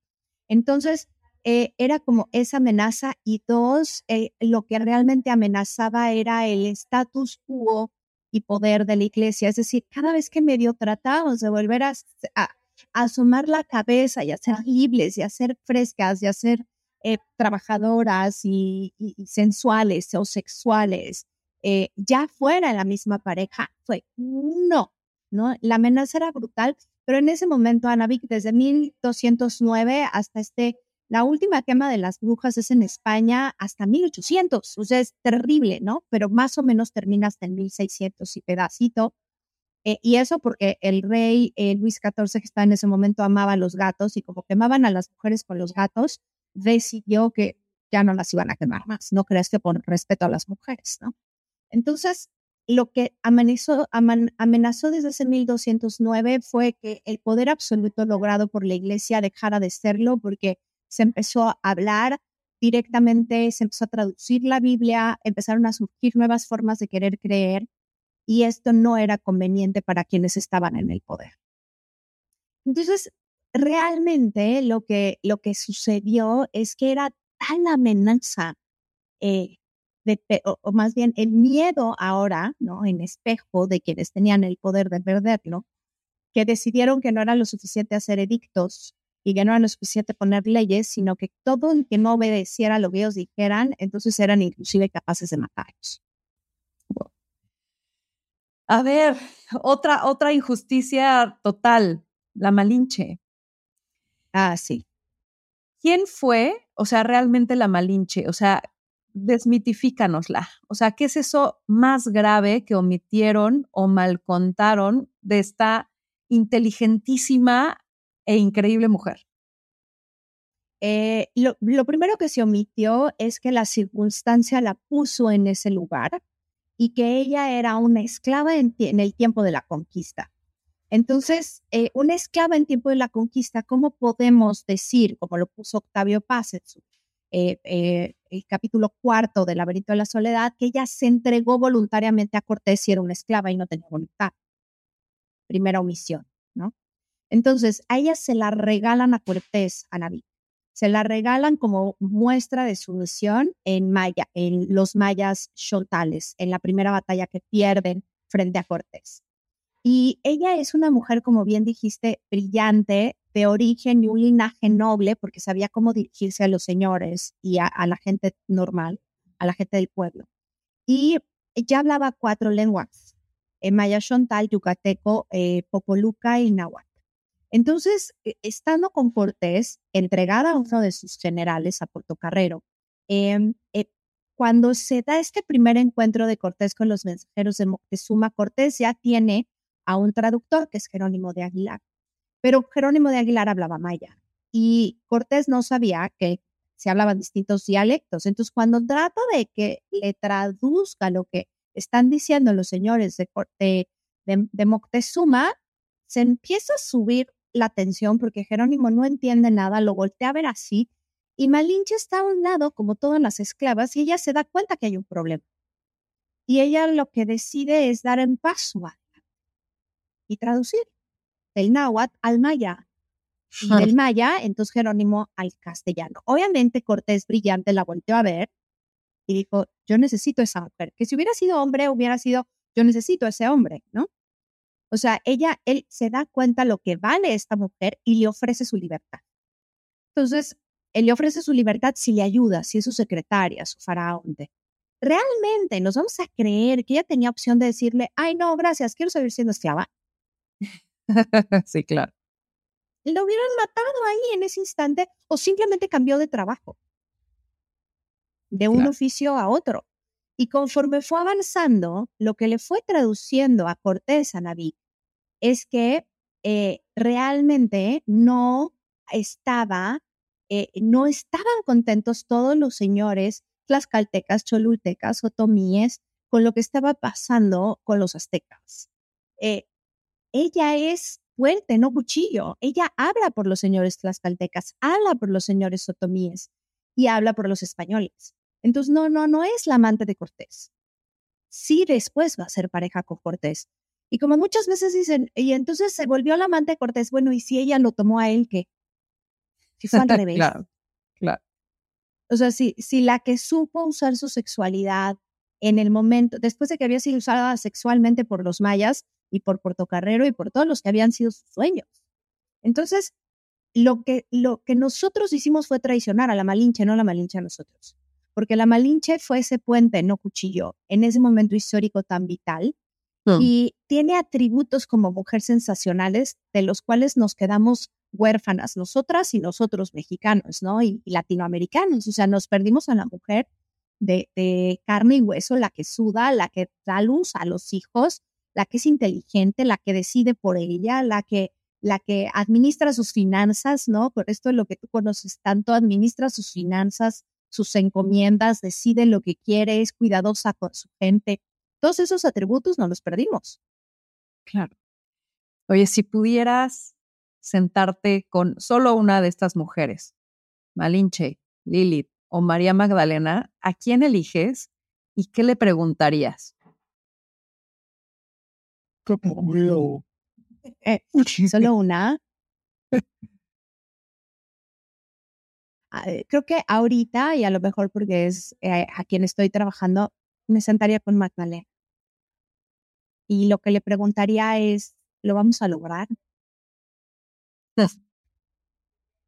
Entonces, eh, era como esa amenaza y dos, eh, lo que realmente amenazaba era el status quo y poder de la iglesia. Es decir, cada vez que medio tratábamos de volver a, asomar la cabeza y a ser libres y a ser frescas y a ser eh, trabajadoras y, sensuales o sexuales, ya fuera la misma pareja, fue no, ¿no? La amenaza era brutal, pero en ese momento, Anavik, desde 1209 hasta este la última quema de las brujas es en España hasta 1800, o sea, es terrible, ¿no? Pero más o menos termina hasta en 1600 y pedacito. Eh, y eso porque el rey eh, Luis XIV, que estaba en ese momento, amaba a los gatos y como quemaban a las mujeres con los gatos, decidió que ya no las iban a quemar más. No crees que por respeto a las mujeres, ¿no? Entonces, lo que amenazó, amenazó desde ese 1209 fue que el poder absoluto logrado por la iglesia dejara de serlo porque se empezó a hablar directamente, se empezó a traducir la Biblia, empezaron a surgir nuevas formas de querer creer y esto no era conveniente para quienes estaban en el poder. Entonces, realmente lo que, lo que sucedió es que era tal amenaza, eh, o, más bien el miedo ahora, ¿no? En espejo de quienes tenían el poder de perderlo, que decidieron que no era lo suficiente hacer edictos y que no era lo suficiente poner leyes, sino que todo el que no obedeciera lo que ellos dijeran, entonces eran inclusive capaces de matarlos. A ver, otra, otra injusticia total, la Malinche. Ah, sí. ¿Quién fue, o sea, realmente la Malinche? O sea, desmitifícanosla. O sea, ¿qué es eso más grave que omitieron o mal contaron de esta inteligentísima e increíble mujer. Eh, lo, primero que se omitió es que la circunstancia la puso en ese lugar y que ella era una esclava en, el tiempo de la conquista. Entonces, eh, una esclava en tiempo de la conquista, ¿cómo podemos decir, como lo puso Octavio Paz en su eh, el capítulo cuarto del laberinto de la soledad, que ella se entregó voluntariamente a Cortés y era una esclava y no tenía voluntad? Primera omisión, ¿no? Entonces, a ella se la regalan a Cortés, a Naví. Se la regalan como muestra de su misión en, Maya, en los mayas xontales, en la primera batalla que pierden frente a Cortés. Y ella es una mujer, como bien dijiste, brillante, de origen y un linaje noble, porque sabía cómo dirigirse a los señores y a, la gente normal, a la gente del pueblo. Y ella hablaba cuatro lenguas, en maya xontal, yucateco, eh, popoluca y náhuatl. Entonces, e, estando con Cortés, entregada a uno de sus generales, a Portocarrero, em, eh, cuando se da este primer encuentro de Cortés con los mensajeros de Moctezuma, Cortés ya tiene a un traductor que es Jerónimo de Aguilar. Pero Jerónimo de Aguilar hablaba maya y Cortés no sabía que se hablaban distintos dialectos. Entonces, cuando trata de que le traduzca lo que están diciendo los señores de, de, de Moctezuma, se empieza a subir la atención porque Jerónimo no entiende nada, lo voltea a ver así y Malinche está a un lado como todas las esclavas y ella se da cuenta que hay un problema. Y ella lo que decide es dar un paso y traducir del náhuatl al maya. Y del maya, entonces Jerónimo al castellano. Obviamente Cortés brillante la volteó a ver y dijo, yo necesito esa mujer. Que si hubiera sido hombre, hubiera sido, yo necesito ese hombre, ¿no? O sea, ella, él se da cuenta lo que vale esta mujer y le ofrece su libertad. Entonces, él le ofrece su libertad si le ayuda, si es su secretaria, su faraón. Realmente nos vamos a creer que ella tenía opción de decirle, ay, no, gracias, quiero seguir siendo esclava. sí, claro. Lo hubieran matado ahí en ese instante o simplemente cambió de trabajo, de un oficio a otro. Y conforme fue avanzando, lo que le fue traduciendo a Cortés a Naví es que eh, realmente no estaba, eh, no estaban contentos todos los señores tlaxcaltecas, cholultecas, otomíes con lo que estaba pasando con los aztecas. Eh, ella es fuerte, no cuchillo. Ella habla por los señores tlaxcaltecas, habla por los señores otomíes y habla por los españoles. Entonces, no, no, no es la amante de Cortés. Sí, después va a ser pareja con Cortés. Y como muchas veces dicen, y entonces se volvió la amante de Cortés, bueno, ¿y si ella lo tomó a él qué? Si fue al revés. claro, claro. O sea, si, si la que supo usar su sexualidad en el momento, después de que había sido usada sexualmente por los mayas y por Portocarrero y por todos los que habían sido sus sueños. Entonces, lo que, lo que nosotros hicimos fue traicionar a la Malinche, no la Malinche a nosotros. Porque la Malinche fue ese puente, no cuchillo, en ese momento histórico tan vital. Mm. Y tiene atributos como mujer sensacionales, de los cuales nos quedamos huérfanas, nosotras y nosotros mexicanos, ¿no? Y, latinoamericanos. O sea, nos perdimos a la mujer de, de, carne y hueso, la que suda, la que da luz a los hijos, la que es inteligente, la que decide por ella, la que la que administra sus finanzas, ¿no? Por esto es lo que tú conoces tanto, administra sus finanzas, sus encomiendas, decide lo que quiere, es cuidadosa con su gente. Todos esos atributos no los perdimos. Claro. Oye, si pudieras sentarte con solo una de estas mujeres, Malinche, Lilith o María Magdalena, ¿a quién eliges y qué le preguntarías? Eh, solo una. Ah, eh, creo que ahorita, y a lo mejor porque es eh, a quien estoy trabajando, me sentaría con Magdalena. Y lo que le preguntaría es, ¿lo vamos a lograr?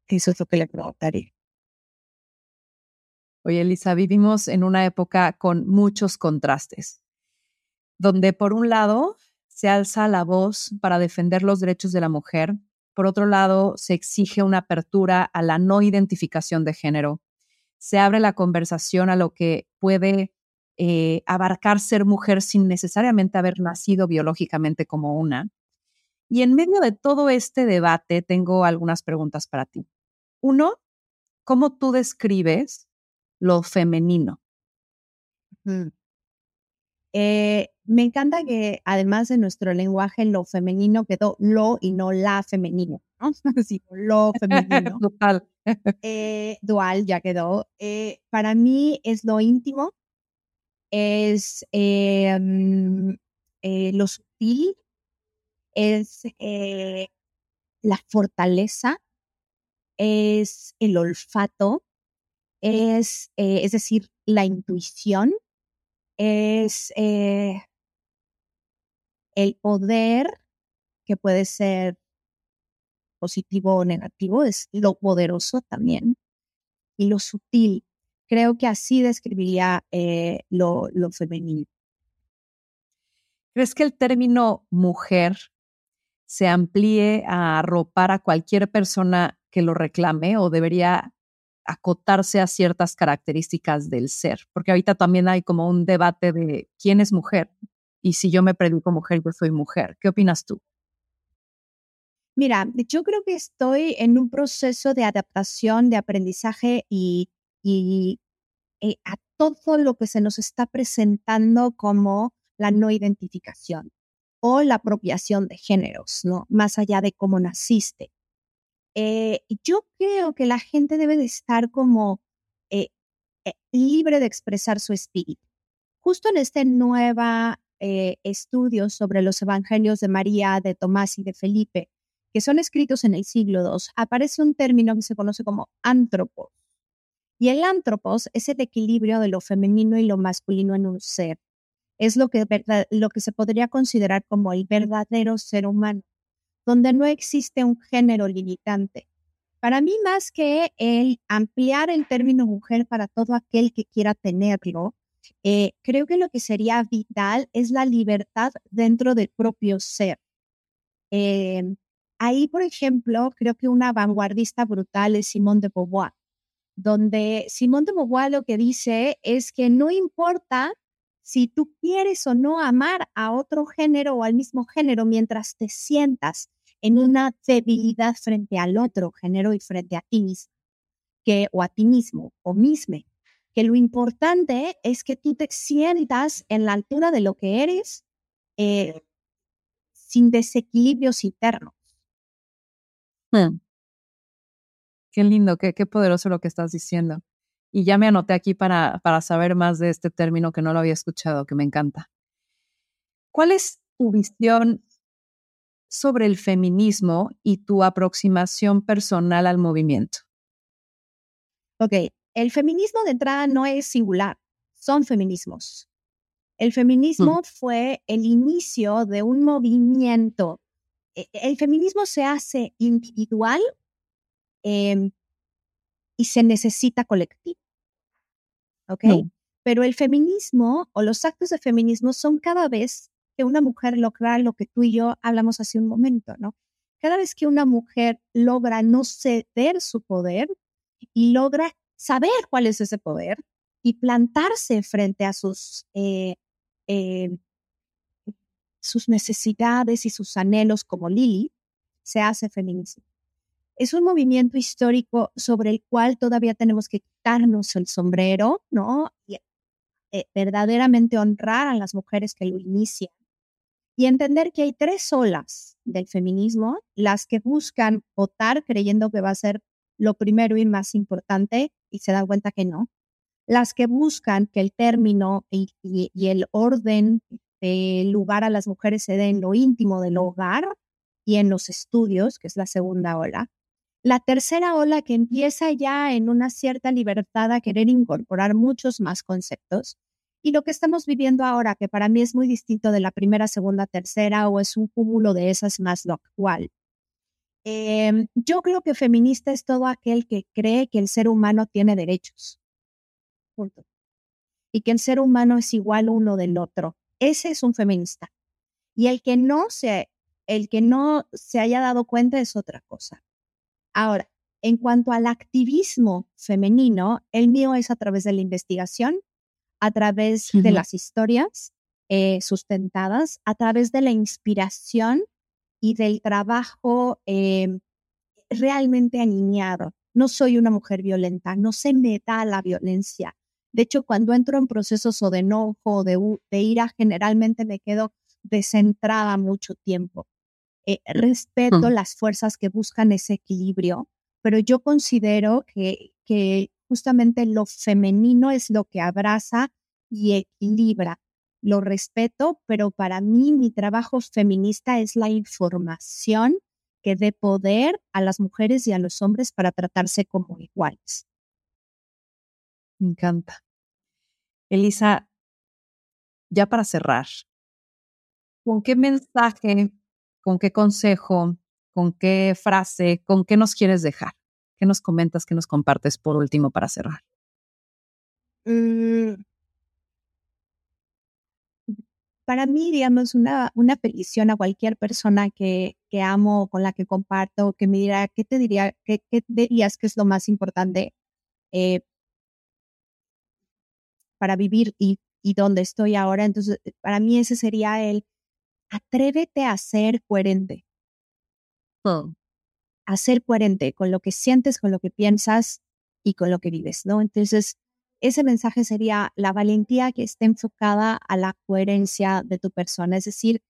Eso es lo que le preguntaría. Oye, Elisa, vivimos en una época con muchos contrastes, donde por un lado se alza la voz para defender los derechos de la mujer. Por otro lado, se exige una apertura a la no identificación de género. Se abre la conversación a lo que puede eh, abarcar ser mujer sin necesariamente haber nacido biológicamente como una. Y en medio de todo este debate tengo algunas preguntas para ti. Uno, ¿cómo tú describes lo femenino? Eh, me encanta que además de nuestro lenguaje, lo femenino quedó lo y no la femenino, ¿no? Sí, lo femenino. Total. Eh, dual ya quedó. Eh, para mí es lo íntimo, es mm, lo sutil, es la fortaleza, es el olfato, es, es decir, la intuición, es eh, el poder, que puede ser positivo o negativo, es lo poderoso también, y lo sutil. Creo que así describiría eh, lo, lo femenino. ¿Crees que el término mujer se amplíe a arropar a cualquier persona que lo reclame o debería acotarse a ciertas características del ser, porque ahorita también hay como un debate de quién es mujer y si yo me predico mujer, yo soy mujer. ¿Qué opinas tú? Mira, yo creo que estoy en un proceso de adaptación, de aprendizaje y, eh, a todo lo que se nos está presentando como la no identificación o la apropiación de géneros, ¿no? Más allá de cómo naciste. Eh, yo creo que la gente debe de estar como eh, eh, libre de expresar su espíritu. Justo en este nuevo estudio sobre los evangelios de María, de Tomás y de Felipe, que son escritos en el siglo II, aparece un término que se conoce como antropos. Y el antropos es el equilibrio de lo femenino y lo masculino en un ser. Es lo que, lo que se podría considerar como el verdadero ser humano donde no existe un género limitante. Para mí, más que el ampliar el término mujer para todo aquel que quiera tenerlo, eh, creo que lo que sería vital es la libertad dentro del propio ser. Em, ahí, por ejemplo, creo que una vanguardista brutal es Simone de Beauvoir, donde Simone de Beauvoir lo que dice es que no importa si tú quieres o no amar a otro género o al mismo género mientras te sientas en una debilidad frente al otro género y frente a ti mismo, que, o a ti mismo o misma, que lo importante es que tú te sientas en la altura de lo que eres eh, sin desequilibrios internos. Hmm. Qué lindo, qué, qué poderoso lo que estás diciendo. Y ya me anoté aquí para, para saber más de este término que no lo había escuchado, que me encanta. ¿Cuál es tu visión sobre el feminismo y tu aproximación personal al movimiento? Ok, el feminismo de entrada no es singular, son feminismos. El feminismo mm. fue el inicio de un movimiento. E, el feminismo se hace individual em, y se necesita colectivo. ¿Ok? Pero el feminismo o los actos de feminismo son cada vez que una mujer logra lo que tú y yo hablamos hace un momento, ¿no? Cada vez que una mujer logra no ceder su poder y logra saber cuál es ese poder y plantarse frente a sus, eh, eh, sus necesidades y sus anhelos como Lili, se hace feminismo. Es un movimiento histórico sobre el cual todavía tenemos que quitarnos el sombrero, ¿no? Y eh, verdaderamente honrar a las mujeres que lo inician y entender que hay tres olas del feminismo, las que buscan votar creyendo que va a ser lo primero y más importante y se dan cuenta que no, las que buscan que el término y, el orden de lugar a las mujeres se dé en lo íntimo del hogar y en los estudios, que es la segunda ola. La tercera ola que empieza ya en una cierta libertad a querer incorporar muchos más conceptos y lo que estamos viviendo ahora, que para mí es muy distinto de la primera, segunda, tercera, o es un cúmulo de esas más lo actual. Em, yo creo que feminista es todo aquel que cree que el ser humano tiene derechos. Y que el ser humano es igual uno del otro. Ese es un feminista. Y el que no se, el que no se haya dado cuenta es otra cosa. Ahora, en cuanto al activismo femenino, el mío es a través de la investigación a través de las historias eh, sustentadas, a través de la inspiración y del trabajo em, realmente alineado. No soy una mujer violenta, no se me da la violencia. De hecho, cuando entro en procesos o de enojo o de, ira, generalmente me quedo descentrada mucho tiempo. Eh, respeto las fuerzas que buscan ese equilibrio, pero yo considero que, que justamente lo femenino es lo que abraza y equilibra. Lo respeto, pero para mí mi trabajo feminista es la información que dé poder a las mujeres y a los hombres para tratarse como iguales. Me encanta. Elisa, ya para cerrar, ¿con qué mensaje, con qué consejo, con qué frase, con qué nos quieres dejar? ¿Qué nos comentas, qué nos compartes por último para cerrar? Mm. para mí, digamos, una, una petición a cualquier persona que, que amo, con la que comparto, que me dirá, ¿qué te diría, qué, dirías que es lo más importante eh, para vivir y, y donde estoy ahora? Entonces, para mí ese sería el, atrévete a ser coherente. Hmm a ser coherente con lo que sientes, con lo que piensas y con lo que vives, ¿no? Entonces, ese mensaje sería la valentía que esté enfocada a la coherencia de tu persona, es decir,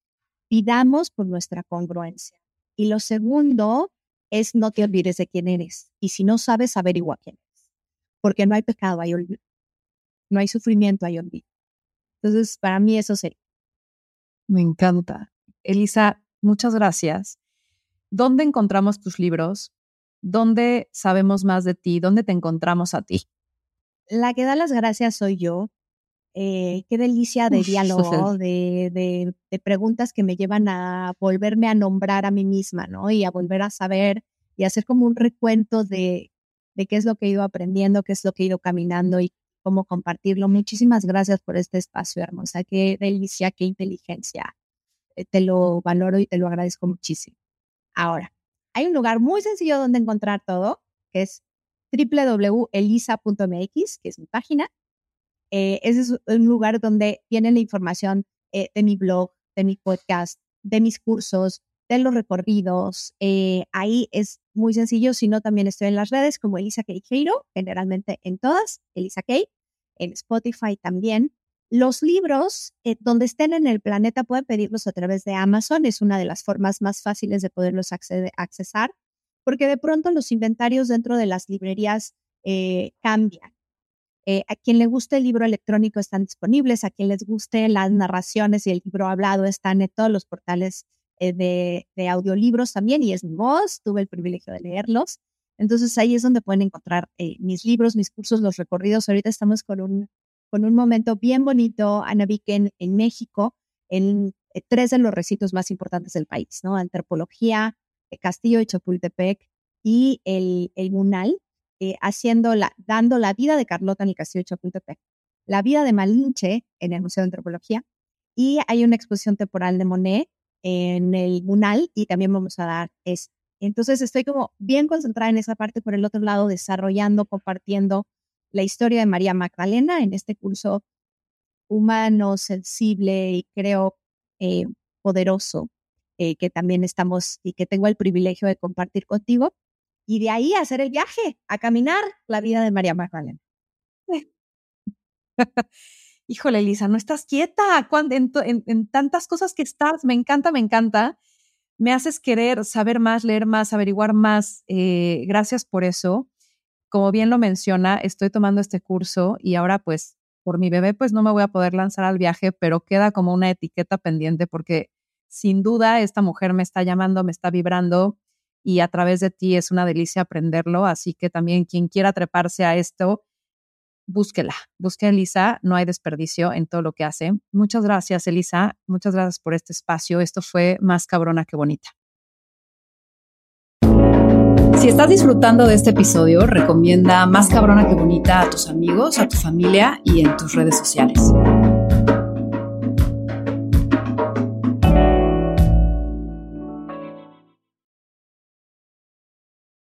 pidamos por nuestra congruencia. Y lo segundo es no te olvides de quién eres. Y si no sabes, averigua quién eres. Porque no hay pecado, hay olvido. No hay sufrimiento, hay olvido. Entonces, para mí eso sería. Me encanta. Elisa, muchas gracias. ¿dónde encontramos tus libros? ¿Dónde sabemos más de ti? ¿Dónde te encontramos a ti? La que da las gracias soy yo. Eh, qué delicia de diálogo, de, preguntas que me llevan a volverme a nombrar a mí misma, ¿no? Y a volver a saber y hacer como un recuento de, de qué es lo que he ido aprendiendo, qué es lo que he ido caminando y cómo compartirlo. Muchísimas gracias por este espacio, hermosa. Qué delicia, qué inteligencia. Eh, te lo valoro y te lo agradezco muchísimo. Ahora, hay un lugar muy sencillo donde encontrar todo, que es www.elisa.mx, que es mi página. Eh, ese es un lugar donde tienen la información eh, de mi blog, de mi podcast, de mis cursos, de los recorridos. Eh, ahí es muy sencillo, si no, también estoy en las redes como Elisa Queijeiro, generalmente en todas, Elisa Kay, en Spotify también. Los libros, eh, donde estén en el planeta, pueden pedirlos a través de Amazon. Es una de las formas más fáciles de poderlos accesar, porque de pronto los inventarios dentro de las librerías eh, cambian. A quien le guste el libro electrónico están disponibles, a quien les guste las narraciones y el libro hablado están en todos los portales de, de, audiolibros también, y es mi voz, tuve el privilegio de leerlos. Entonces ahí es donde pueden encontrar eh, mis libros, mis cursos, los recorridos. Ahorita estamos con un, con un momento bien bonito, Ana Viken, en México, en tres de los recintos más importantes del país, ¿no? Antropología, Castillo de Chapultepec y el, el Munal, eh, haciendo la, dando la vida de Carlota en el Castillo de Chapultepec, la vida de Malinche en el Museo de Antropología y hay una exposición temporal de Monet en el Munal y también vamos a dar eso. Entonces estoy como bien concentrada en esa parte, por el otro lado, desarrollando, compartiendo la historia de María Magdalena en este curso humano, sensible y creo eh, poderoso eh, que también estamos y que tengo el privilegio de compartir contigo y de ahí hacer el viaje, a caminar la vida de María Magdalena. Híjole, Elisa, no estás quieta en, tantas cosas que estás. Me encanta, me encanta. Me haces querer saber más, leer más, averiguar más. Eh, gracias por eso. Como bien lo menciona, estoy tomando este curso y ahora pues por mi bebé pues no me voy a poder lanzar al viaje, pero queda como una etiqueta pendiente porque sin duda esta mujer me está llamando, me está vibrando y a través de ti es una delicia aprenderlo. Así que también quien quiera treparse a esto, búsquela, busque a Elisa, no hay desperdicio en todo lo que hace. Muchas gracias, Elisa, muchas gracias por este espacio. Esto fue más cabrona que bonita. Si estás disfrutando de este episodio, recomienda Más cabrona que bonita a tus amigos, a tu familia y en tus redes sociales.